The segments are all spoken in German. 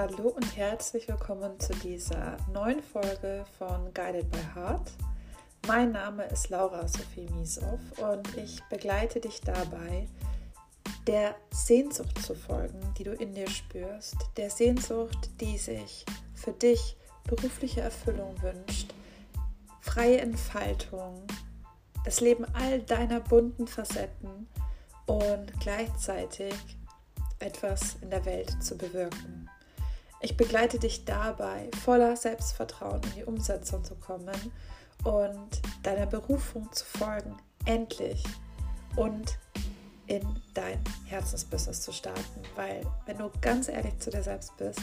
Hallo und herzlich willkommen zu dieser neuen Folge von Guided by Heart. Mein Name ist Laura Sophie Miesow und ich begleite dich dabei, der Sehnsucht zu folgen, die du in dir spürst, der Sehnsucht, die sich für dich berufliche Erfüllung wünscht, freie Entfaltung, das Leben all deiner bunten Facetten und gleichzeitig etwas in der Welt zu bewirken. Ich begleite dich dabei, voller Selbstvertrauen in die Umsetzung zu kommen und deiner Berufung zu folgen, endlich und in dein Herzensbusiness zu starten. Weil, wenn du ganz ehrlich zu dir selbst bist,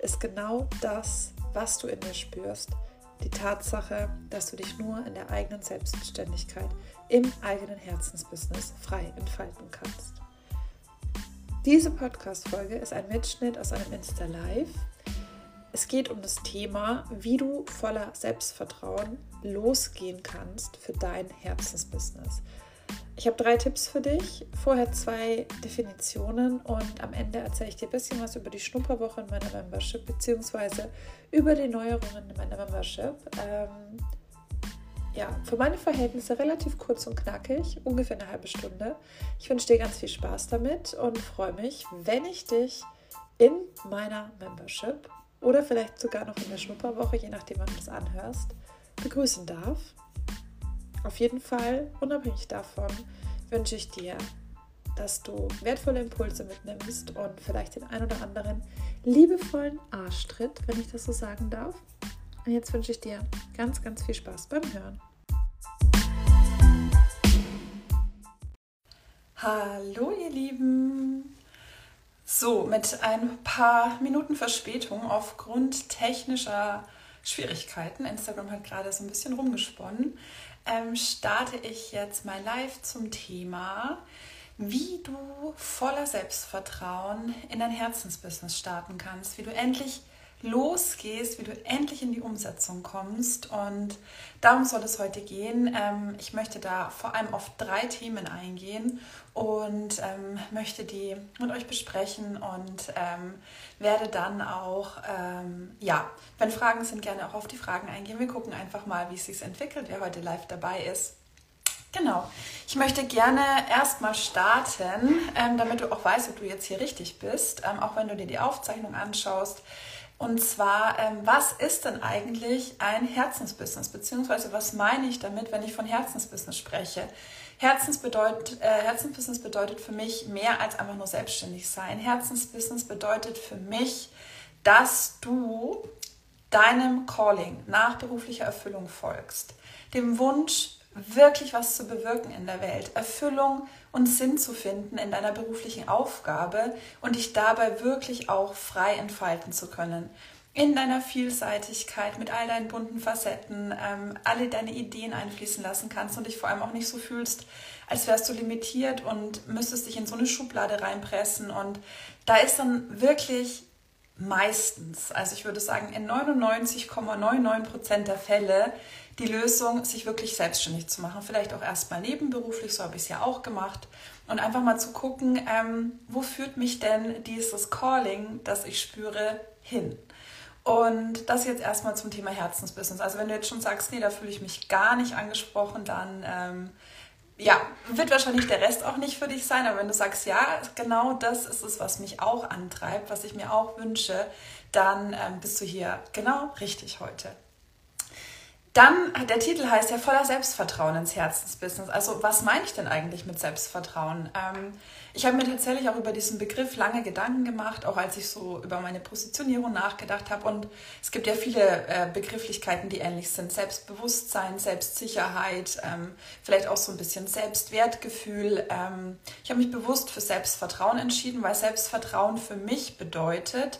ist genau das, was du in dir spürst, die Tatsache, dass du dich nur in der eigenen Selbstständigkeit, im eigenen Herzensbusiness frei entfalten kannst. Diese Podcast-Folge ist ein Mitschnitt aus einem Insta-Live. Es geht um das Thema, wie du voller Selbstvertrauen losgehen kannst für dein Herzensbusiness. Ich habe drei Tipps für dich, vorher zwei Definitionen und am Ende erzähle ich dir ein bisschen was über die Schnupperwoche in meiner Membership beziehungsweise über die Neuerungen in meiner Membership. Ähm, ja, für meine Verhältnisse relativ kurz und knackig, ungefähr eine halbe Stunde. Ich wünsche dir ganz viel Spaß damit und freue mich, wenn ich dich in meiner Membership oder vielleicht sogar noch in der Schnupperwoche, je nachdem, wann du das anhörst, begrüßen darf. Auf jeden Fall, unabhängig davon, wünsche ich dir, dass du wertvolle Impulse mitnimmst und vielleicht den ein oder anderen liebevollen Arschtritt, wenn ich das so sagen darf. Und jetzt wünsche ich dir ganz, ganz viel Spaß beim Hören. Hallo ihr Lieben! So, mit ein paar Minuten Verspätung aufgrund technischer Schwierigkeiten, Instagram hat gerade so ein bisschen rumgesponnen, ähm, starte ich jetzt mein Live zum Thema, wie du voller Selbstvertrauen in dein Herzensbusiness starten kannst, wie du endlich losgehst, wie du endlich in die Umsetzung kommst. Und darum soll es heute gehen. Ähm, ich möchte da vor allem auf drei Themen eingehen und ähm, möchte die mit euch besprechen und ähm, werde dann auch, ja, wenn Fragen sind, gerne auch auf die Fragen eingehen. Wir gucken einfach mal, wie es sich entwickelt, wer heute live dabei ist. Genau. Ich möchte gerne erstmal starten, damit du auch weißt, ob du jetzt hier richtig bist, auch wenn du dir die Aufzeichnung anschaust. Und zwar, ähm, was ist denn eigentlich ein Herzensbusiness? Beziehungsweise was meine ich damit, wenn ich von Herzensbusiness spreche? Herzens bedeutet, äh, Herzensbusiness bedeutet für mich mehr als einfach nur selbstständig sein. Herzensbusiness bedeutet für mich, dass du deinem Calling nach beruflicher Erfüllung folgst. Dem Wunsch, wirklich was zu bewirken in der Welt, Erfüllung und Sinn zu finden in deiner beruflichen Aufgabe und dich dabei wirklich auch frei entfalten zu können. In deiner Vielseitigkeit, mit all deinen bunten Facetten, ähm, alle deine Ideen einfließen lassen kannst und dich vor allem auch nicht so fühlst, als wärst du limitiert und müsstest dich in so eine Schublade reinpressen. Und da ist dann wirklich meistens, also ich würde sagen in 99,99 Prozent der Fälle, die Lösung, sich wirklich selbstständig zu machen. Vielleicht auch erstmal nebenberuflich, so habe ich es ja auch gemacht. Und einfach mal zu gucken, ähm, wo führt mich denn dieses Calling, das ich spüre, hin? Und das jetzt erstmal zum Thema Herzensbusiness. Also wenn du jetzt schon sagst, nee, da fühle ich mich gar nicht angesprochen, dann ähm, ja, wird wahrscheinlich der Rest auch nicht für dich sein. Aber wenn du sagst, ja, genau das ist es, was mich auch antreibt, was ich mir auch wünsche, dann ähm, bist du hier genau richtig heute. Dann, der Titel heißt ja voller Selbstvertrauen ins Herzensbusiness. Also was meine ich denn eigentlich mit Selbstvertrauen? Ähm, ich habe mir tatsächlich auch über diesen Begriff lange Gedanken gemacht, auch als ich so über meine Positionierung nachgedacht habe. Und es gibt ja viele äh, Begrifflichkeiten, die ähnlich sind. Selbstbewusstsein, Selbstsicherheit, ähm, vielleicht auch so ein bisschen Selbstwertgefühl. Ähm, ich habe mich bewusst für Selbstvertrauen entschieden, weil Selbstvertrauen für mich bedeutet,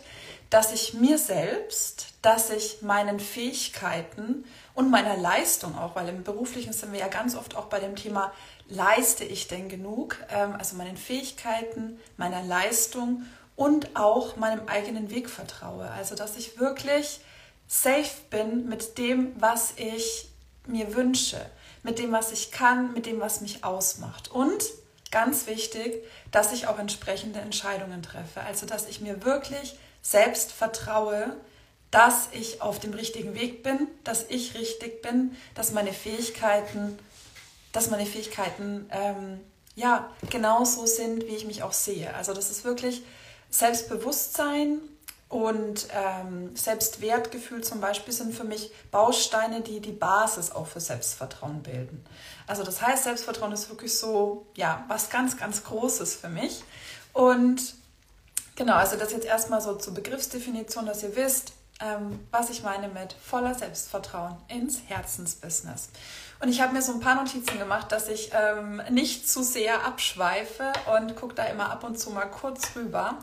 dass ich mir selbst, dass ich meinen Fähigkeiten und meiner Leistung auch, weil im Beruflichen sind wir ja ganz oft auch bei dem Thema, leiste ich denn genug? Ähm, also meinen Fähigkeiten, meiner Leistung und auch meinem eigenen Weg vertraue. Also dass ich wirklich safe bin mit dem, was ich mir wünsche, mit dem, was ich kann, mit dem, was mich ausmacht. Und ganz wichtig, dass ich auch entsprechende Entscheidungen treffe. Also dass ich mir wirklich selbst vertraue, dass ich auf dem richtigen Weg bin, dass ich richtig bin, dass meine Fähigkeiten, dass meine Fähigkeiten ähm, ja genauso sind, wie ich mich auch sehe. Also das ist wirklich Selbstbewusstsein und ähm, Selbstwertgefühl zum Beispiel sind für mich Bausteine, die die Basis auch für Selbstvertrauen bilden. Also das heißt, Selbstvertrauen ist wirklich so, ja, was ganz, ganz Großes für mich. Und genau, also das jetzt erstmal so zur Begriffsdefinition, dass ihr wisst, ähm, was ich meine mit voller Selbstvertrauen ins Herzensbusiness. Und ich habe mir so ein paar Notizen gemacht, dass ich ähm, nicht zu sehr abschweife und gucke da immer ab und zu mal kurz rüber.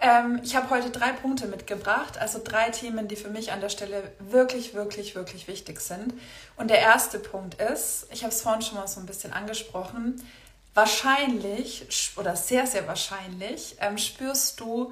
Ähm, ich habe heute drei Punkte mitgebracht, also drei Themen, die für mich an der Stelle wirklich, wirklich, wirklich wichtig sind. Und der erste Punkt ist, ich habe es vorhin schon mal so ein bisschen angesprochen, wahrscheinlich oder sehr, sehr wahrscheinlich ähm, spürst du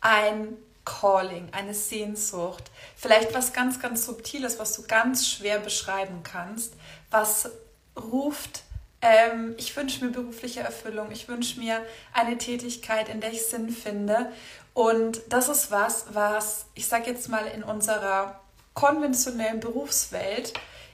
ein Calling, eine Sehnsucht, vielleicht was ganz, ganz Subtiles, was du ganz schwer beschreiben kannst, was ruft ähm, ich wünsche mir berufliche Erfüllung. Ich wünsche mir eine Tätigkeit, in der ich Sinn finde. Und das ist was, was ich sage jetzt mal in unserer konventionellen Berufswelt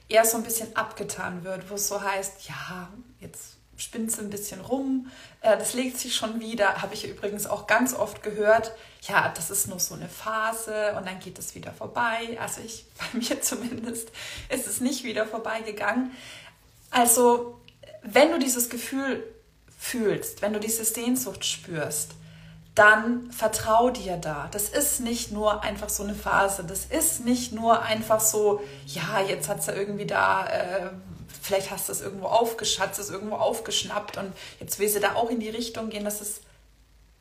eher so ein bisschen abgetan wird, wo es so heißt, ja, jetzt spinnt es ein bisschen rum, äh, das legt sich schon wieder, habe ich übrigens auch ganz oft gehört, ja, das ist nur so eine Phase und dann geht es wieder vorbei. Also ich, bei mir zumindest, ist es nicht wieder vorbeigegangen. Also wenn du dieses Gefühl fühlst, wenn du diese Sehnsucht spürst, dann vertrau dir da. Das ist nicht nur einfach so eine Phase. Das ist nicht nur einfach so, ja, jetzt hat ja irgendwie da, äh, vielleicht hast du es irgendwo aufgeschatzt, es irgendwo aufgeschnappt und jetzt will sie da auch in die Richtung gehen. Das ist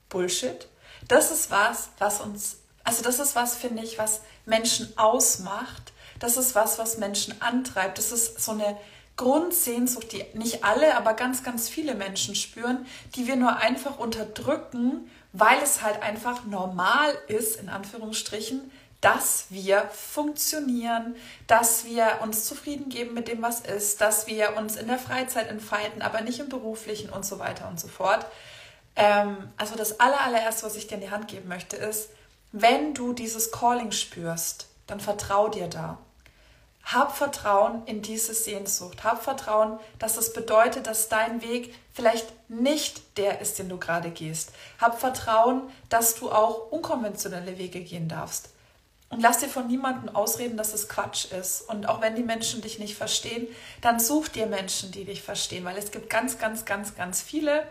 Bullshit. Das ist was, was uns, also das ist was, finde ich, was Menschen ausmacht. Das ist was, was Menschen antreibt. Das ist so eine Grundsehnsucht, die nicht alle, aber ganz, ganz viele Menschen spüren, die wir nur einfach unterdrücken, weil es halt einfach normal ist, in Anführungsstrichen, dass wir funktionieren, dass wir uns zufrieden geben mit dem, was ist, dass wir uns in der Freizeit entfalten, aber nicht im beruflichen und so weiter und so fort. Ähm, also das allererste, was ich dir in die Hand geben möchte, ist, wenn du dieses Calling spürst, dann vertrau dir da. Hab Vertrauen in diese Sehnsucht. Hab Vertrauen, dass es bedeutet, dass dein Weg vielleicht nicht der ist, den du gerade gehst. Hab Vertrauen, dass du auch unkonventionelle Wege gehen darfst. Und lass dir von niemandem ausreden, dass es Quatsch ist. Und auch wenn die Menschen dich nicht verstehen, dann such dir Menschen, die dich verstehen. Weil es gibt ganz, ganz, ganz, ganz viele,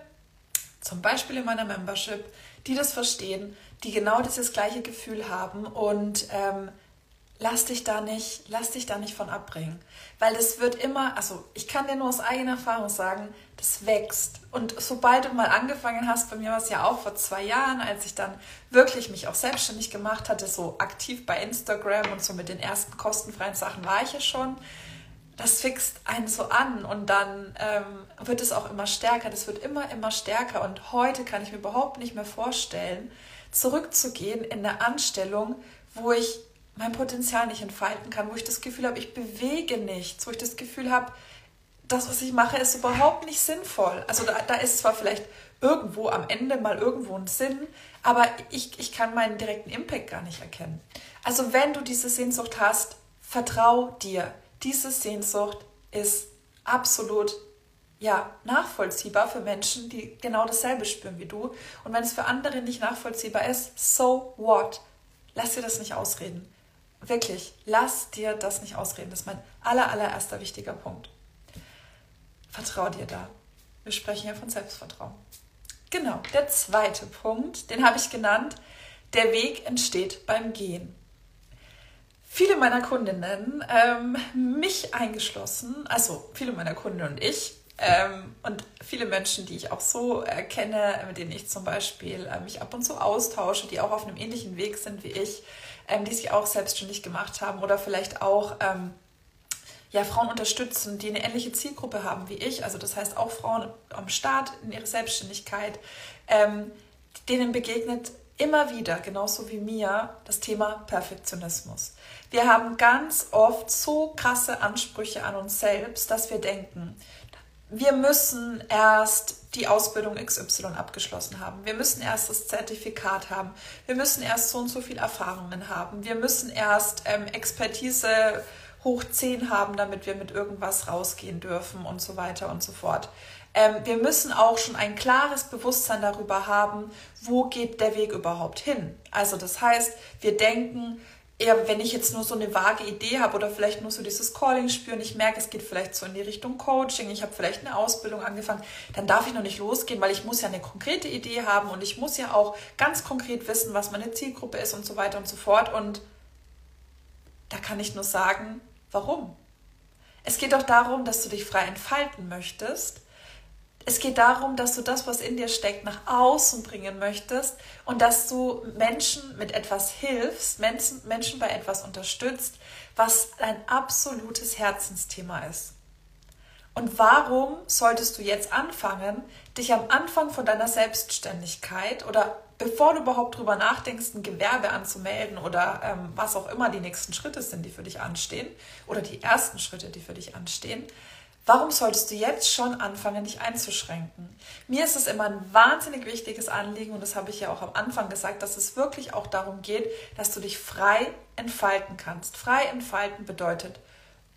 zum Beispiel in meiner Membership, die das verstehen, die genau dieses gleiche Gefühl haben und ähm, lass dich da nicht, lass dich da nicht von abbringen. Weil das wird immer, also ich kann dir nur aus eigener Erfahrung sagen, das wächst. Und sobald du mal angefangen hast, bei mir war es ja auch vor zwei Jahren, als ich dann wirklich mich auch selbstständig gemacht hatte, so aktiv bei Instagram und so mit den ersten kostenfreien Sachen war ich ja schon. Das fixt einen so an und dann ähm, wird es auch immer stärker. Das wird immer, immer stärker. Und heute kann ich mir überhaupt nicht mehr vorstellen, zurückzugehen in eine Anstellung, wo ich mein Potenzial nicht entfalten kann, wo ich das Gefühl habe, ich bewege nichts, wo ich das Gefühl habe, das, was ich mache, ist überhaupt nicht sinnvoll. Also da, da ist zwar vielleicht irgendwo am Ende mal irgendwo ein Sinn, aber ich, ich kann meinen direkten Impact gar nicht erkennen. Also wenn du diese Sehnsucht hast, vertrau dir. Diese Sehnsucht ist absolut ja, nachvollziehbar für Menschen, die genau dasselbe spüren wie du. Und wenn es für andere nicht nachvollziehbar ist, so what? Lass dir das nicht ausreden wirklich, lass dir das nicht ausreden. Das ist mein aller, allererster wichtiger Punkt. Vertrau dir da. Wir sprechen ja von Selbstvertrauen. Genau, der zweite Punkt, den habe ich genannt, der Weg entsteht beim Gehen. Viele meiner Kundinnen, ähm, mich eingeschlossen, also viele meiner Kunden und ich, ähm, und viele Menschen, die ich auch so äh, kenne, mit denen ich zum Beispiel äh, mich ab und zu austausche, die auch auf einem ähnlichen Weg sind wie ich, ähm, die sich auch selbstständig gemacht haben oder vielleicht auch ähm, ja, Frauen unterstützen, die eine ähnliche Zielgruppe haben wie ich, also das heißt auch Frauen am Start in ihrer Selbstständigkeit, ähm, denen begegnet immer wieder, genauso wie mir, das Thema Perfektionismus. Wir haben ganz oft so krasse Ansprüche an uns selbst, dass wir denken, wir müssen erst die Ausbildung XY abgeschlossen haben. Wir müssen erst das Zertifikat haben. Wir müssen erst so und so viel Erfahrungen haben. Wir müssen erst ähm, Expertise hoch 10 haben, damit wir mit irgendwas rausgehen dürfen und so weiter und so fort. Ähm, wir müssen auch schon ein klares Bewusstsein darüber haben, wo geht der Weg überhaupt hin. Also das heißt, wir denken, eher, wenn ich jetzt nur so eine vage Idee habe oder vielleicht nur so dieses Calling spüren, ich merke, es geht vielleicht so in die Richtung Coaching, ich habe vielleicht eine Ausbildung angefangen, dann darf ich noch nicht losgehen, weil ich muss ja eine konkrete Idee haben und ich muss ja auch ganz konkret wissen, was meine Zielgruppe ist und so weiter und so fort. Und da kann ich nur sagen, warum? Es geht doch darum, dass du dich frei entfalten möchtest es geht darum, dass du das, was in dir steckt, nach außen bringen möchtest und dass du Menschen mit etwas hilfst, Menschen, Menschen bei etwas unterstützt, was dein absolutes Herzensthema ist. Und warum solltest du jetzt anfangen, dich am Anfang von deiner Selbstständigkeit oder bevor du überhaupt drüber nachdenkst, ein Gewerbe anzumelden oder ähm, was auch immer die nächsten Schritte sind, die für dich anstehen oder die ersten Schritte, die für dich anstehen, Warum solltest du jetzt schon anfangen, dich einzuschränken? Mir ist es immer ein wahnsinnig wichtiges Anliegen und das habe ich ja auch am Anfang gesagt, dass es wirklich auch darum geht, dass du dich frei entfalten kannst. Frei entfalten bedeutet,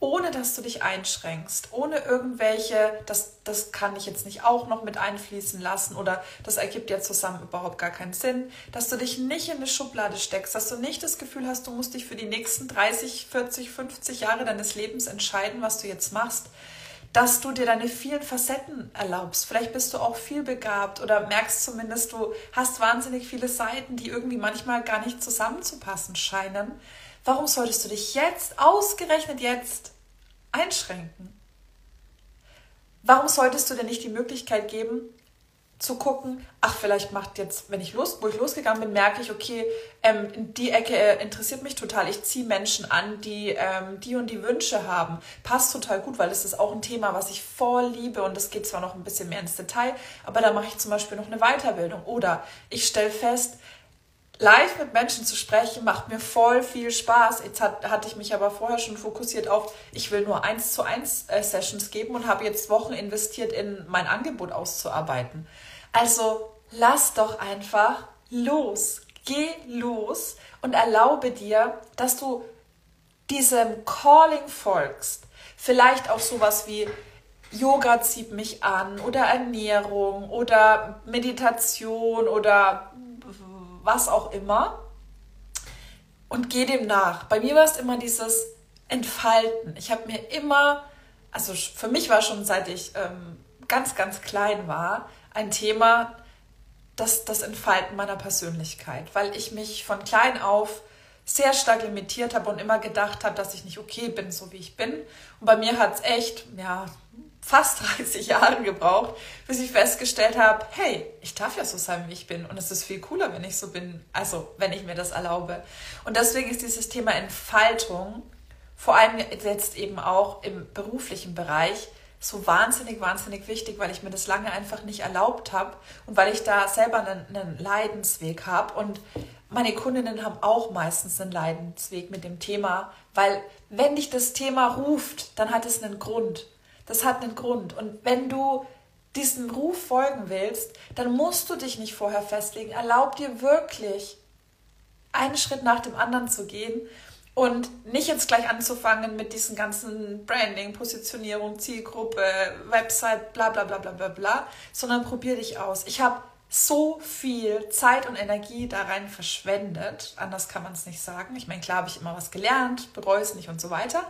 ohne dass du dich einschränkst, ohne irgendwelche, das, das kann ich jetzt nicht auch noch mit einfließen lassen oder das ergibt ja zusammen überhaupt gar keinen Sinn, dass du dich nicht in eine Schublade steckst, dass du nicht das Gefühl hast, du musst dich für die nächsten 30, 40, 50 Jahre deines Lebens entscheiden, was du jetzt machst, dass du dir deine vielen Facetten erlaubst. Vielleicht bist du auch viel begabt oder merkst zumindest, du hast wahnsinnig viele Seiten, die irgendwie manchmal gar nicht zusammenzupassen scheinen. Warum solltest du dich jetzt, ausgerechnet jetzt, einschränken? Warum solltest du dir nicht die Möglichkeit geben, zu gucken, ach, vielleicht macht jetzt, wenn ich los, wo ich losgegangen bin, merke ich, okay, ähm, die Ecke äh, interessiert mich total. Ich ziehe Menschen an, die ähm, die und die Wünsche haben. Passt total gut, weil das ist auch ein Thema, was ich voll liebe und das geht zwar noch ein bisschen mehr ins Detail, aber da mache ich zum Beispiel noch eine Weiterbildung. Oder ich stelle fest, live mit Menschen zu sprechen, macht mir voll viel Spaß. Jetzt hat, hatte ich mich aber vorher schon fokussiert auf, ich will nur eins zu eins äh, Sessions geben und habe jetzt Wochen investiert, in mein Angebot auszuarbeiten. Also lass doch einfach los. Geh los und erlaube dir, dass du diesem Calling folgst. Vielleicht auch sowas wie Yoga zieht mich an oder Ernährung oder Meditation oder was auch immer. Und geh dem nach. Bei mir war es immer dieses Entfalten. Ich habe mir immer, also für mich war schon seit ich ähm, ganz, ganz klein war, ein Thema, das, das Entfalten meiner Persönlichkeit, weil ich mich von klein auf sehr stark limitiert habe und immer gedacht habe, dass ich nicht okay bin, so wie ich bin. Und bei mir hat es echt, ja, fast 30 Jahre gebraucht, bis ich festgestellt habe, hey, ich darf ja so sein, wie ich bin. Und es ist viel cooler, wenn ich so bin, also wenn ich mir das erlaube. Und deswegen ist dieses Thema Entfaltung, vor allem jetzt eben auch im beruflichen Bereich, so wahnsinnig, wahnsinnig wichtig, weil ich mir das lange einfach nicht erlaubt habe und weil ich da selber einen, einen Leidensweg habe. Und meine Kundinnen haben auch meistens einen Leidensweg mit dem Thema, weil wenn dich das Thema ruft, dann hat es einen Grund. Das hat einen Grund. Und wenn du diesem Ruf folgen willst, dann musst du dich nicht vorher festlegen. Erlaub dir wirklich, einen Schritt nach dem anderen zu gehen und nicht jetzt gleich anzufangen mit diesen ganzen Branding, Positionierung, Zielgruppe, Website, bla bla bla bla bla bla, sondern probier dich aus. Ich habe so viel Zeit und Energie da rein verschwendet, anders kann man es nicht sagen. Ich meine, klar habe ich immer was gelernt, bereue es nicht und so weiter.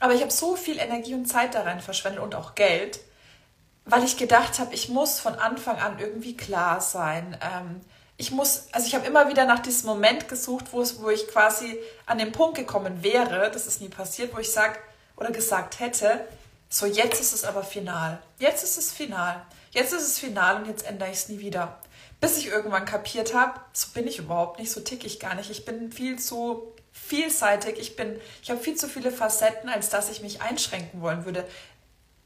Aber ich habe so viel Energie und Zeit da rein verschwendet und auch Geld, weil ich gedacht habe, ich muss von Anfang an irgendwie klar sein. Ähm, ich muss, also ich habe immer wieder nach diesem Moment gesucht, wo, es, wo ich quasi an den Punkt gekommen wäre, das ist nie passiert, wo ich sage oder gesagt hätte, so jetzt ist es aber final. Jetzt ist es final. Jetzt ist es final und jetzt ändere ich es nie wieder. Bis ich irgendwann kapiert habe, so bin ich überhaupt nicht, so tick ich gar nicht. Ich bin viel zu vielseitig, ich bin, ich habe viel zu viele Facetten, als dass ich mich einschränken wollen würde.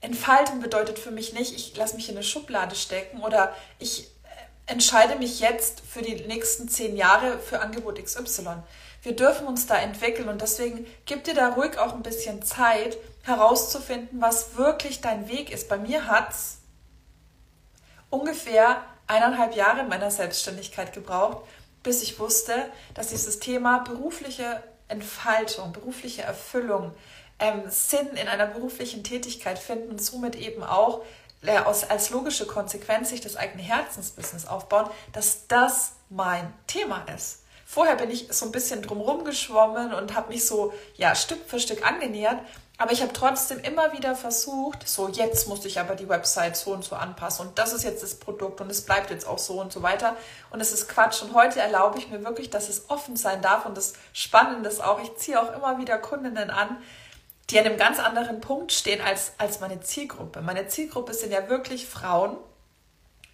Entfalten bedeutet für mich nicht, ich lasse mich in eine Schublade stecken oder ich entscheide mich jetzt für die nächsten zehn Jahre für Angebot XY. Wir dürfen uns da entwickeln und deswegen gib dir da ruhig auch ein bisschen Zeit herauszufinden, was wirklich dein Weg ist. Bei mir hat's ungefähr eineinhalb Jahre in meiner Selbstständigkeit gebraucht, bis ich wusste, dass dieses Thema berufliche Entfaltung, berufliche Erfüllung, ähm, Sinn in einer beruflichen Tätigkeit finden und somit eben auch aus, als logische Konsequenz sich das eigene Herzensbusiness aufbauen, dass das mein Thema ist. Vorher bin ich so ein bisschen drumherum geschwommen und habe mich so ja Stück für Stück angenähert, aber ich habe trotzdem immer wieder versucht, so jetzt muss ich aber die Website so und so anpassen und das ist jetzt das Produkt und es bleibt jetzt auch so und so weiter. Und es ist Quatsch. Und heute erlaube ich mir wirklich, dass es offen sein darf. Und das Spannende ist auch, ich ziehe auch immer wieder Kundinnen an, die an einem ganz anderen Punkt stehen als, als meine Zielgruppe. Meine Zielgruppe sind ja wirklich Frauen,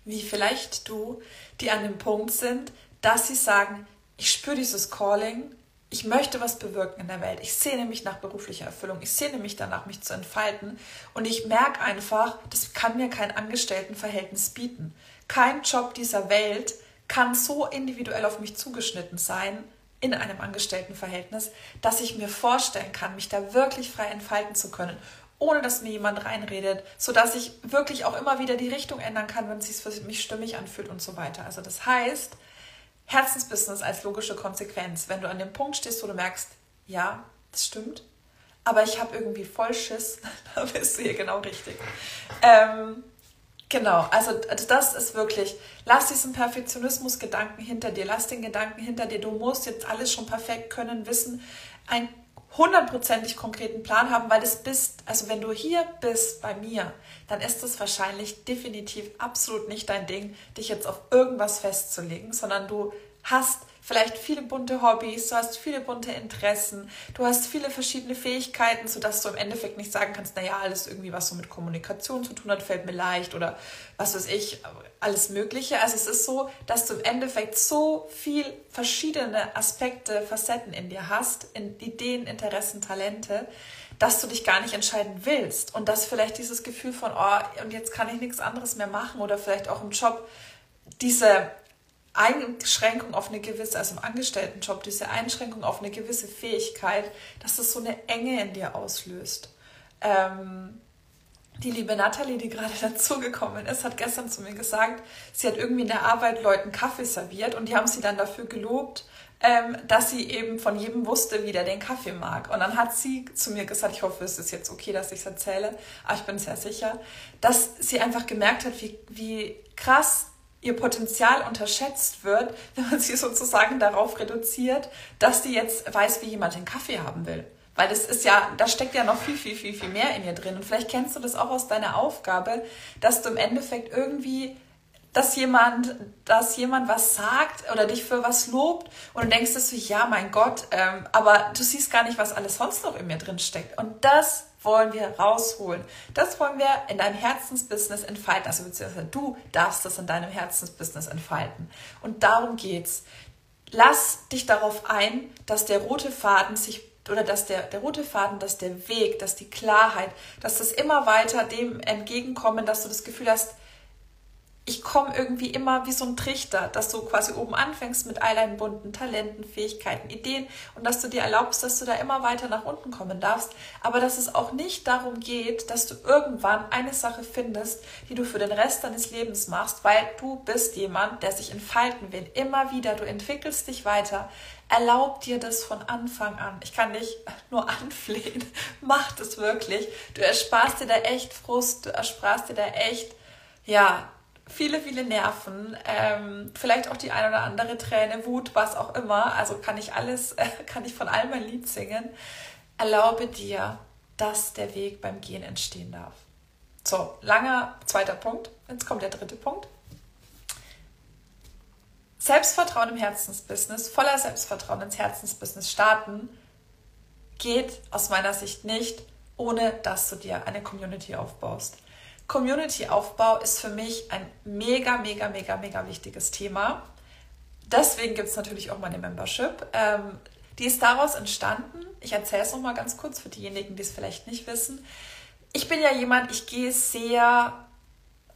wie vielleicht du, die an dem Punkt sind, dass sie sagen, ich spüre dieses Calling, ich möchte was bewirken in der Welt. Ich sehne mich nach beruflicher Erfüllung. Ich sehne mich danach, mich zu entfalten. Und ich merke einfach, das kann mir kein Angestelltenverhältnis bieten. Kein Job dieser Welt kann so individuell auf mich zugeschnitten sein in einem Angestelltenverhältnis, dass ich mir vorstellen kann, mich da wirklich frei entfalten zu können, ohne dass mir jemand reinredet, sodass ich wirklich auch immer wieder die Richtung ändern kann, wenn es sich für mich stimmig anfühlt und so weiter. Also das heißt, Herzensbusiness als logische Konsequenz, wenn du an dem Punkt stehst, wo du merkst, ja, das stimmt, aber ich habe irgendwie voll Schiss, da bist du hier genau richtig. Ähm, genau, also das ist wirklich, lass diesen Perfektionismus-Gedanken hinter dir, lass den Gedanken hinter dir, du musst jetzt alles schon perfekt können, wissen, ein hundertprozentig konkreten Plan haben, weil das bist, also wenn du hier bist bei mir, dann ist es wahrscheinlich definitiv absolut nicht dein Ding, dich jetzt auf irgendwas festzulegen, sondern du hast vielleicht viele bunte Hobbys, du hast viele bunte Interessen, du hast viele verschiedene Fähigkeiten, sodass du im Endeffekt nicht sagen kannst, naja, alles irgendwie, was so mit Kommunikation zu tun hat, fällt mir leicht oder was weiß ich, alles Mögliche. Also es ist so, dass du im Endeffekt so viel verschiedene Aspekte, Facetten in dir hast, in Ideen, Interessen, Talente, dass du dich gar nicht entscheiden willst und dass vielleicht dieses Gefühl von, oh, und jetzt kann ich nichts anderes mehr machen oder vielleicht auch im Job diese Einschränkung auf eine gewisse, also im Angestelltenjob, diese Einschränkung auf eine gewisse Fähigkeit, dass das so eine Enge in dir auslöst. Ähm, die liebe Natalie, die gerade dazugekommen ist, hat gestern zu mir gesagt, sie hat irgendwie in der Arbeit Leuten Kaffee serviert und die haben sie dann dafür gelobt, ähm, dass sie eben von jedem wusste, wie der den Kaffee mag. Und dann hat sie zu mir gesagt, ich hoffe, es ist jetzt okay, dass ich es erzähle, aber ich bin sehr sicher, dass sie einfach gemerkt hat, wie, wie krass ihr Potenzial unterschätzt wird, wenn man sie sozusagen darauf reduziert, dass die jetzt weiß, wie jemand den Kaffee haben will. Weil das ist ja, da steckt ja noch viel, viel, viel, viel mehr in ihr drin. Und vielleicht kennst du das auch aus deiner Aufgabe, dass du im Endeffekt irgendwie, dass jemand, dass jemand was sagt oder dich für was lobt und du denkst, dass du, ja, mein Gott, ähm, aber du siehst gar nicht, was alles sonst noch in mir drin steckt. Und das wollen wir rausholen. Das wollen wir in deinem Herzensbusiness entfalten. Also beziehungsweise du darfst das in deinem Herzensbusiness entfalten. Und darum geht's. Lass dich darauf ein, dass der rote Faden sich oder dass der, der rote Faden, dass der Weg, dass die Klarheit, dass das immer weiter dem entgegenkommen, dass du das Gefühl hast, ich komme irgendwie immer wie so ein Trichter, dass du quasi oben anfängst mit all deinen bunten Talenten, Fähigkeiten, Ideen und dass du dir erlaubst, dass du da immer weiter nach unten kommen darfst, aber dass es auch nicht darum geht, dass du irgendwann eine Sache findest, die du für den Rest deines Lebens machst, weil du bist jemand, der sich entfalten will, immer wieder, du entwickelst dich weiter. Erlaub dir das von Anfang an. Ich kann dich nur anflehen. Mach das wirklich. Du ersparst dir da echt Frust, du ersparst dir da echt, ja, viele, viele Nerven, ähm, vielleicht auch die ein oder andere Träne, Wut, was auch immer. Also kann ich alles, kann ich von allem ein Lied singen. Erlaube dir, dass der Weg beim Gehen entstehen darf. So, langer zweiter Punkt. Jetzt kommt der dritte Punkt. Selbstvertrauen im Herzensbusiness, voller Selbstvertrauen ins Herzensbusiness starten, geht aus meiner Sicht nicht, ohne dass du dir eine Community aufbaust. Community-Aufbau ist für mich ein mega, mega, mega, mega wichtiges Thema. Deswegen gibt es natürlich auch meine Membership. Ähm, die ist daraus entstanden. Ich erzähle es nochmal ganz kurz für diejenigen, die es vielleicht nicht wissen. Ich bin ja jemand, ich gehe sehr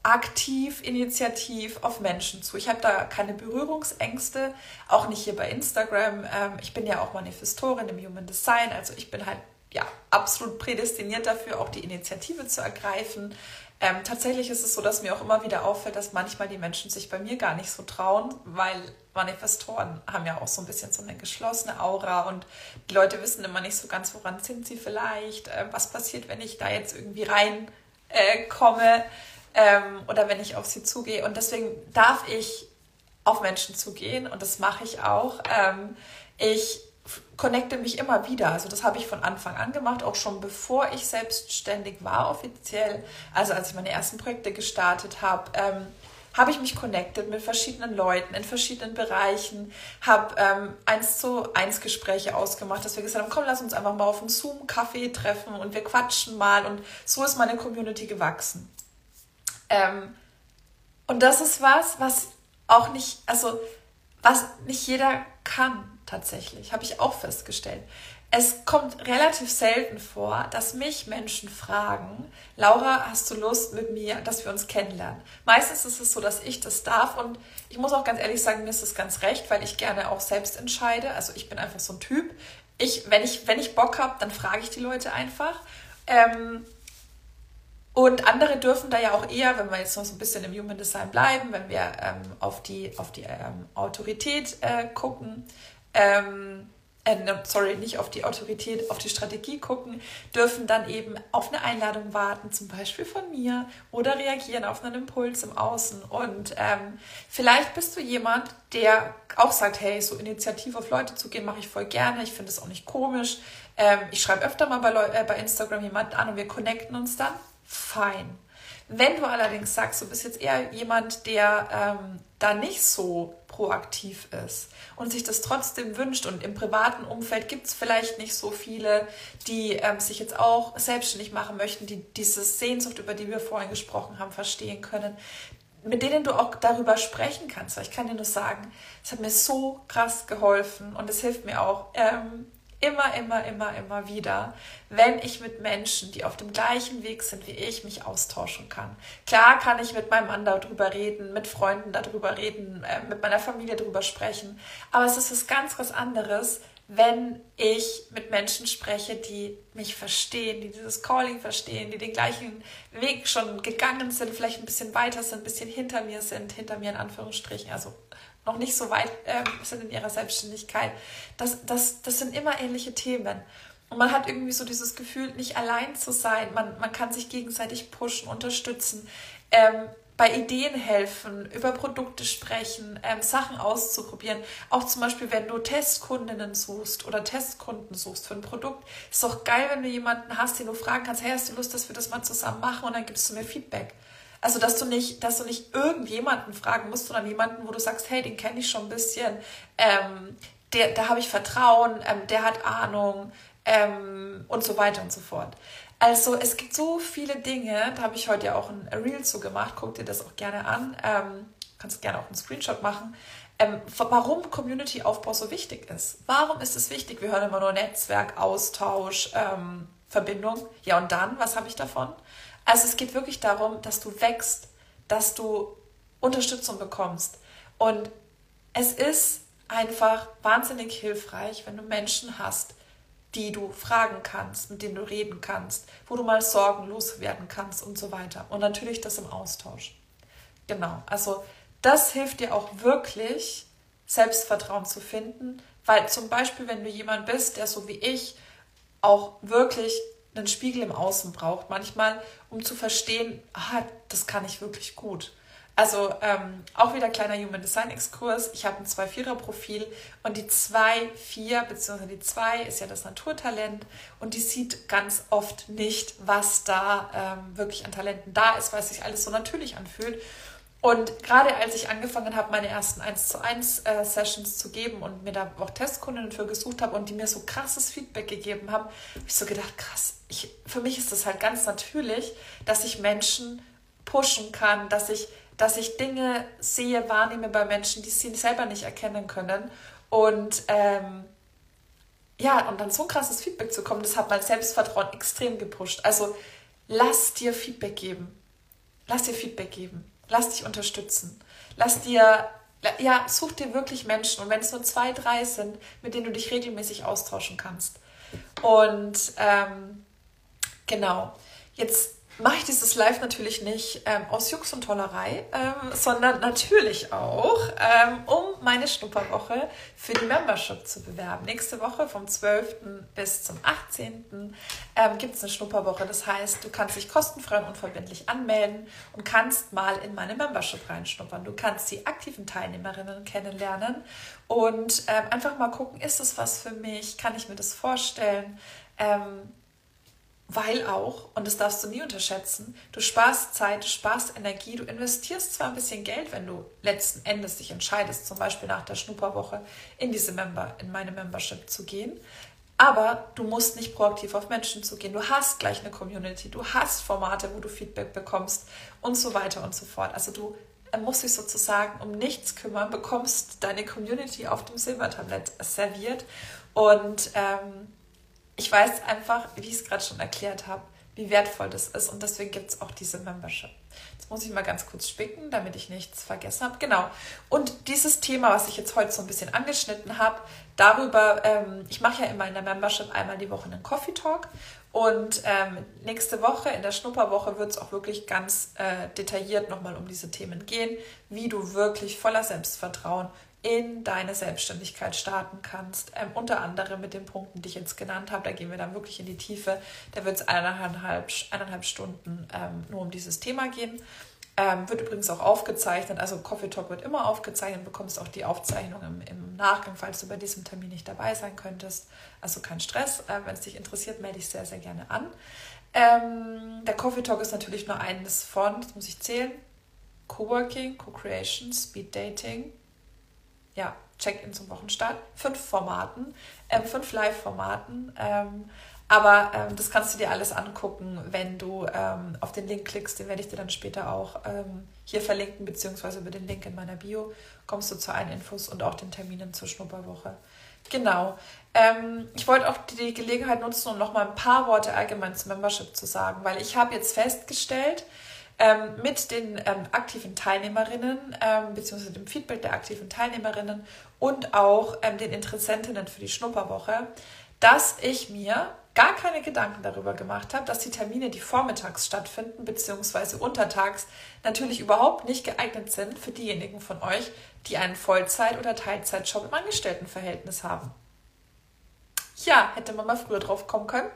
aktiv, initiativ auf Menschen zu. Ich habe da keine Berührungsängste, auch nicht hier bei Instagram. Ähm, ich bin ja auch Manifestorin im Human Design, also ich bin halt ja absolut prädestiniert dafür, auch die Initiative zu ergreifen Ähm, tatsächlich ist es so, dass mir auch immer wieder auffällt, dass manchmal die Menschen sich bei mir gar nicht so trauen, weil Manifestoren haben ja auch so ein bisschen so eine geschlossene Aura und die Leute wissen immer nicht so ganz, woran sind sie vielleicht, äh, was passiert, wenn ich da jetzt irgendwie reinkomme äh, ähm, oder wenn ich auf sie zugehe. Und deswegen darf ich auf Menschen zugehen und das mache ich auch. Ähm, ich connecte mich immer wieder. Also das habe ich von Anfang an gemacht, auch schon bevor ich selbstständig war offiziell. Also als ich meine ersten Projekte gestartet habe, ähm, habe ich mich connected mit verschiedenen Leuten in verschiedenen Bereichen, habe ähm, eins zu eins Gespräche ausgemacht, dass wir gesagt haben, komm, lass uns einfach mal auf einen Zoom-Kaffee treffen und wir quatschen mal. Und so ist meine Community gewachsen. Ähm, und das ist was, was auch nicht, also was nicht jeder kann tatsächlich, habe ich auch festgestellt. Es kommt relativ selten vor, dass mich Menschen fragen, Laura, hast du Lust mit mir, dass wir uns kennenlernen? Meistens ist es so, dass ich das darf und ich muss auch ganz ehrlich sagen, mir ist das ganz recht, weil ich gerne auch selbst entscheide. Also ich bin einfach so ein Typ. Ich, wenn ich, wenn ich Bock habe, dann frage ich die Leute einfach. Ähm, und andere dürfen da ja auch eher, wenn wir jetzt noch so ein bisschen im Human Design bleiben, wenn wir ähm, auf die, auf die ähm, Autorität äh, gucken, ähm, äh, sorry, nicht auf die Autorität, auf die Strategie gucken, dürfen dann eben auf eine Einladung warten, zum Beispiel von mir, oder reagieren auf einen Impuls im Außen. Und ähm, vielleicht bist du jemand, der auch sagt, hey, so initiativ auf Leute zu gehen, mache ich voll gerne, ich finde es auch nicht komisch. Ähm, ich schreibe öfter mal bei, äh, bei Instagram jemanden an und wir connecten uns dann. Fein. Wenn du allerdings sagst, du bist jetzt eher jemand, der ähm, da nicht so proaktiv ist und sich das trotzdem wünscht und im privaten Umfeld gibt es vielleicht nicht so viele, die ähm, sich jetzt auch selbstständig machen möchten, die diese Sehnsucht, über die wir vorhin gesprochen haben, verstehen können, mit denen du auch darüber sprechen kannst. Ich kann dir nur sagen, es hat mir so krass geholfen und es hilft mir auch. Ähm, immer, immer, immer, immer wieder, wenn ich mit Menschen, die auf dem gleichen Weg sind wie ich, mich austauschen kann. Klar kann ich mit meinem Mann darüber reden, mit Freunden darüber reden, äh, mit meiner Familie darüber sprechen, aber es ist was ganz, was anderes, wenn ich mit Menschen spreche, die mich verstehen, die dieses Calling verstehen, die den gleichen Weg schon gegangen sind, vielleicht ein bisschen weiter sind, ein bisschen hinter mir sind, hinter mir in Anführungsstrichen, also noch nicht so weit äh, sind in ihrer Selbstständigkeit. Das, das, das sind immer ähnliche Themen. Und man hat irgendwie so dieses Gefühl, nicht allein zu sein. Man, man kann sich gegenseitig pushen, unterstützen, ähm, bei Ideen helfen, über Produkte sprechen, ähm, Sachen auszuprobieren. Auch zum Beispiel, wenn du Testkundinnen suchst oder Testkunden suchst für ein Produkt, ist doch geil, wenn du jemanden hast, den du fragen kannst, hey, hast du Lust, dass wir das mal zusammen machen und dann gibst du mir Feedback. Also, dass du nicht, dass du nicht irgendjemanden fragen musst, sondern jemanden, wo du sagst, hey, den kenne ich schon ein bisschen, ähm, der, da habe ich Vertrauen, ähm, der hat Ahnung ähm, und so weiter und so fort. Also es gibt so viele Dinge, da habe ich heute ja auch ein Reel zu gemacht, guck dir das auch gerne an, ähm, kannst gerne auch einen Screenshot machen, ähm, warum Community-Aufbau so wichtig ist. Warum ist es wichtig? Wir hören immer nur Netzwerk, Austausch, ähm, Verbindung. Ja und dann, was habe ich davon? Also es geht wirklich darum, dass du wächst, dass du Unterstützung bekommst. Und es ist einfach wahnsinnig hilfreich, wenn du Menschen hast, die du fragen kannst, mit denen du reden kannst, wo du mal Sorgen loswerden kannst und so weiter. Und natürlich das im Austausch. Genau, also das hilft dir auch wirklich, Selbstvertrauen zu finden, weil zum Beispiel, wenn du jemand bist, der so wie ich auch wirklich einen Spiegel im Außen braucht, manchmal, um zu verstehen, ah, das kann ich wirklich gut. Also ähm, auch wieder kleiner Human Design Exkurs. Ich habe ein 2-4er-Profil und die 2-4 bzw. die 2 ist ja das Naturtalent und die sieht ganz oft nicht, was da ähm, wirklich an Talenten da ist, weil es sich alles so natürlich anfühlt. Und gerade als ich angefangen habe, meine ersten 1 zu 1 äh, Sessions zu geben und mir da auch Testkundinnen für gesucht habe und die mir so krasses Feedback gegeben haben, habe ich so gedacht, krass, ich, für mich ist das halt ganz natürlich, dass ich Menschen pushen kann, dass ich, dass ich Dinge sehe, wahrnehme bei Menschen, die sie selber nicht erkennen können. Und ähm, ja, und dann so ein krasses Feedback zu kommen, das hat mein Selbstvertrauen extrem gepusht. Also lass dir Feedback geben. Lass dir Feedback geben. Lass dich unterstützen. Lass dir, ja, such dir wirklich Menschen und wenn es nur zwei, drei sind, mit denen du dich regelmäßig austauschen kannst. Und ähm, genau, jetzt mache ich dieses Live natürlich nicht ähm, aus Jux und Tollerei, ähm, sondern natürlich auch, ähm, um meine Schnupperwoche für die Membership zu bewerben. Nächste Woche vom 12. bis zum 18. Ähm, gibt es eine Schnupperwoche. Das heißt, du kannst dich kostenfrei und unverbindlich anmelden und kannst mal in meine Membership reinschnuppern. Du kannst die aktiven Teilnehmerinnen kennenlernen und ähm, einfach mal gucken, ist es was für mich? Kann ich mir das vorstellen? Ähm, weil auch, und das darfst du nie unterschätzen, du sparst Zeit, du sparst Energie, du investierst zwar ein bisschen Geld, wenn du letzten Endes dich entscheidest, zum Beispiel nach der Schnupperwoche in diese Member, in meine Membership zu gehen, aber du musst nicht proaktiv auf Menschen zugehen. Du hast gleich eine Community, du hast Formate, wo du Feedback bekommst und so weiter und so fort. Also du musst dich sozusagen um nichts kümmern, bekommst deine Community auf dem Silbertablett serviert und ähm, ich weiß einfach, wie ich es gerade schon erklärt habe, wie wertvoll das ist und deswegen gibt es auch diese Membership. Jetzt muss ich mal ganz kurz spicken, damit ich nichts vergessen habe. Genau. Und dieses Thema, was ich jetzt heute so ein bisschen angeschnitten habe, darüber, ähm, ich mache ja immer in der Membership einmal die Woche einen Coffee Talk und ähm, nächste Woche, in der Schnupperwoche, wird es auch wirklich ganz äh, detailliert nochmal um diese Themen gehen, wie du wirklich voller Selbstvertrauen in deine Selbstständigkeit starten kannst. Ähm, unter anderem mit den Punkten, die ich jetzt genannt habe. Da gehen wir dann wirklich in die Tiefe. Da wird es eineinhalb, eineinhalb Stunden ähm, nur um dieses Thema gehen. Ähm, wird übrigens auch aufgezeichnet. Also Coffee Talk wird immer aufgezeichnet. Du bekommst auch die Aufzeichnung im, im, Nachgang, falls du bei diesem Termin nicht dabei sein könntest. Also kein Stress. Äh, Wenn es dich interessiert, melde dich sehr, sehr gerne an. Ähm, der Coffee Talk ist natürlich nur eines von, das muss ich zählen, Coworking, Co-Creation, Speed Dating, ja, Check-in zum Wochenstart, fünf Formaten, ähm, fünf Live-Formaten. Ähm, aber ähm, das kannst du dir alles angucken, wenn du ähm, auf den Link klickst. Den werde ich dir dann später auch ähm, hier verlinken, beziehungsweise über den Link in meiner Bio kommst du zu allen Infos und auch den Terminen zur Schnupperwoche. Genau. Ähm, ich wollte auch die Gelegenheit nutzen, um noch mal ein paar Worte allgemein zum Membership zu sagen, weil ich habe jetzt festgestellt, ähm, mit den ähm, aktiven Teilnehmerinnen ähm, beziehungsweise dem Feedback der aktiven Teilnehmerinnen und auch ähm, den Interessentinnen für die Schnupperwoche, dass ich mir gar keine Gedanken darüber gemacht habe, dass die Termine, die vormittags stattfinden, beziehungsweise untertags, natürlich überhaupt nicht geeignet sind für diejenigen von euch, die einen Vollzeit- oder Teilzeitjob im Angestelltenverhältnis haben. Ja, hätte man mal früher drauf kommen können.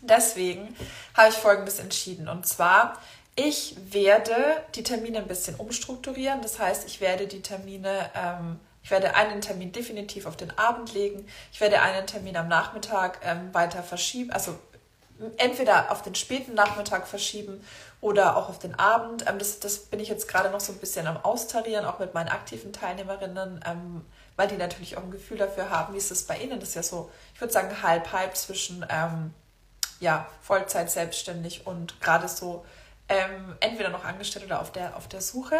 Deswegen habe ich Folgendes entschieden. Und zwar ich werde die Termine ein bisschen umstrukturieren. Das heißt, ich werde die Termine, ähm, ich werde einen Termin definitiv auf den Abend legen. Ich werde einen Termin am Nachmittag ähm, weiter verschieben, also entweder auf den späten Nachmittag verschieben oder auch auf den Abend. Ähm, das, das bin ich jetzt gerade noch so ein bisschen am Austarieren, auch mit meinen aktiven Teilnehmerinnen, ähm, weil die natürlich auch ein Gefühl dafür haben, wie ist es bei ihnen. Das ist ja so, ich würde sagen, halb, halb zwischen ähm, ja, Vollzeit selbstständig und gerade so ähm, entweder noch angestellt oder auf der, auf der Suche.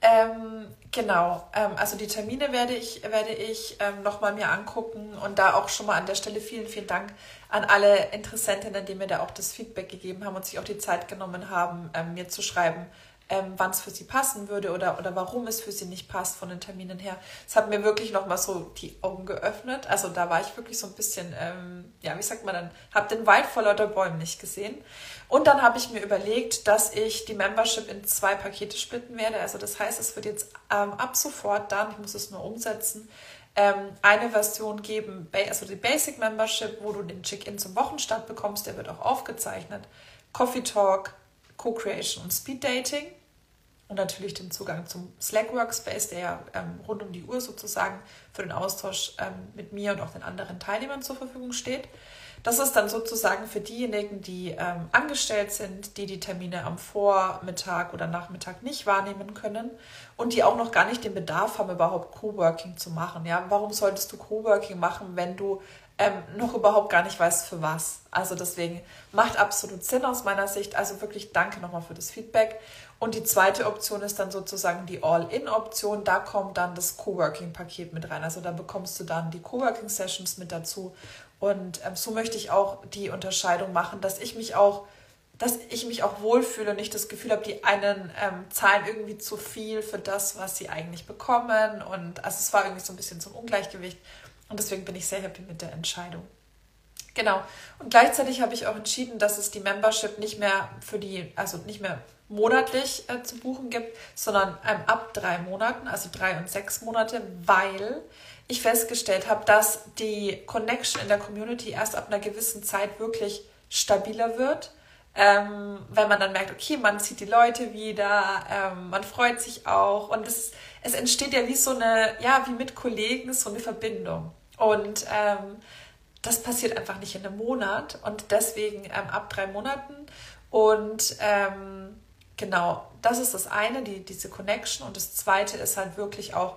Ähm, genau, ähm, also die Termine werde ich, werde ich ähm, nochmal mir angucken und da auch schon mal an der Stelle vielen, vielen Dank an alle Interessentinnen, die mir da auch das Feedback gegeben haben und sich auch die Zeit genommen haben, ähm, mir zu schreiben, ähm, wann es für sie passen würde oder, oder warum es für sie nicht passt von den Terminen her. Es hat mir wirklich nochmal so die Augen geöffnet. Also da war ich wirklich so ein bisschen, ähm, ja, wie sagt man dann, habe den Wald vor lauter Bäumen nicht gesehen. Und dann habe ich mir überlegt, dass ich die Membership in zwei Pakete splitten werde. Also das heißt, es wird jetzt ähm, ab sofort dann, ich muss es nur umsetzen, ähm, eine Version geben, also die Basic Membership, wo du den Check-in zum Wochenstart bekommst, der wird auch aufgezeichnet. Coffee Talk, Co-Creation und Speed Dating und natürlich den Zugang zum Slack Workspace, der ja ähm, rund um die Uhr sozusagen für den Austausch ähm, mit mir und auch den anderen Teilnehmern zur Verfügung steht. Das ist dann sozusagen für diejenigen, die ähm, angestellt sind, die die Termine am Vormittag oder Nachmittag nicht wahrnehmen können und die auch noch gar nicht den Bedarf haben, überhaupt Coworking zu machen. Ja, warum solltest du Coworking machen, wenn du ähm, noch überhaupt gar nicht weißt, für was? Also deswegen macht absolut Sinn aus meiner Sicht. Also wirklich danke nochmal für das Feedback. Und die zweite Option ist dann sozusagen die All-In-Option. Da kommt dann das Coworking-Paket mit rein. Also da bekommst du dann die Coworking-Sessions mit dazu. Und ähm, so möchte ich auch die Unterscheidung machen, dass ich mich auch, dass ich mich auch wohlfühle und nicht das Gefühl habe, die einen ähm, zahlen irgendwie zu viel für das, was sie eigentlich bekommen. Und also es war irgendwie so ein bisschen zum Ungleichgewicht. Und deswegen bin ich sehr happy mit der Entscheidung. Genau. Und gleichzeitig habe ich auch entschieden, dass es die Membership nicht mehr für die, also nicht mehr monatlich äh, zu buchen gibt, sondern ähm, ab drei Monaten, also drei und sechs Monate, weil ich festgestellt habe, dass die Connection in der Community erst ab einer gewissen Zeit wirklich stabiler wird. Ähm, wenn man dann merkt, okay, man sieht die Leute wieder, ähm, man freut sich auch und es, es entsteht ja wie so eine, ja, wie mit Kollegen, so eine Verbindung. Und ähm, das passiert einfach nicht in einem Monat und deswegen ähm, ab drei Monaten. Und ähm, genau, das ist das eine, die, diese Connection. Und das zweite ist halt wirklich auch,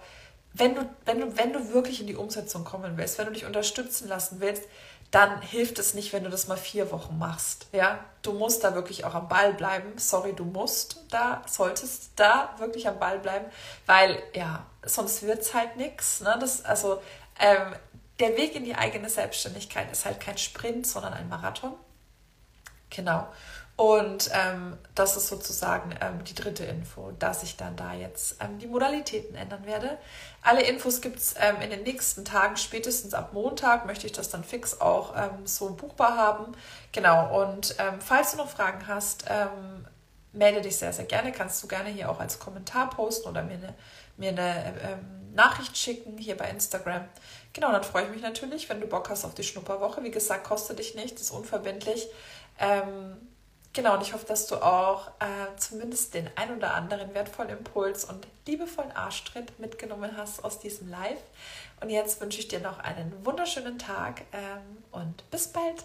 wenn du, wenn, du, wenn du wirklich in die Umsetzung kommen willst, wenn du dich unterstützen lassen willst, dann hilft es nicht, wenn du das mal vier Wochen machst. Ja, du musst da wirklich auch am Ball bleiben. Sorry, du musst da, solltest da wirklich am Ball bleiben, weil ja, sonst wird es halt nichts. Ne? also ähm, der Weg in die eigene Selbstständigkeit ist halt kein Sprint, sondern ein Marathon. Genau. Und ähm, das ist sozusagen ähm, die dritte Info, dass ich dann da jetzt ähm, die Modalitäten ändern werde. Alle Infos gibt es ähm, in den nächsten Tagen, spätestens ab Montag möchte ich das dann fix auch ähm, so buchbar haben. Genau, und ähm, falls du noch Fragen hast, melde dich sehr, sehr gerne. Kannst du gerne hier auch als Kommentar posten oder mir eine, mir eine Nachricht schicken hier bei Instagram. Genau, dann freue ich mich natürlich, wenn du Bock hast auf die Schnupperwoche. Wie gesagt, kostet dich nichts, ist unverbindlich. Ähm, genau, und ich hoffe, dass du auch äh, zumindest den ein oder anderen wertvollen Impuls und liebevollen Arschtritt mitgenommen hast aus diesem Live. Und jetzt wünsche ich dir noch einen wunderschönen Tag ähm, und bis bald.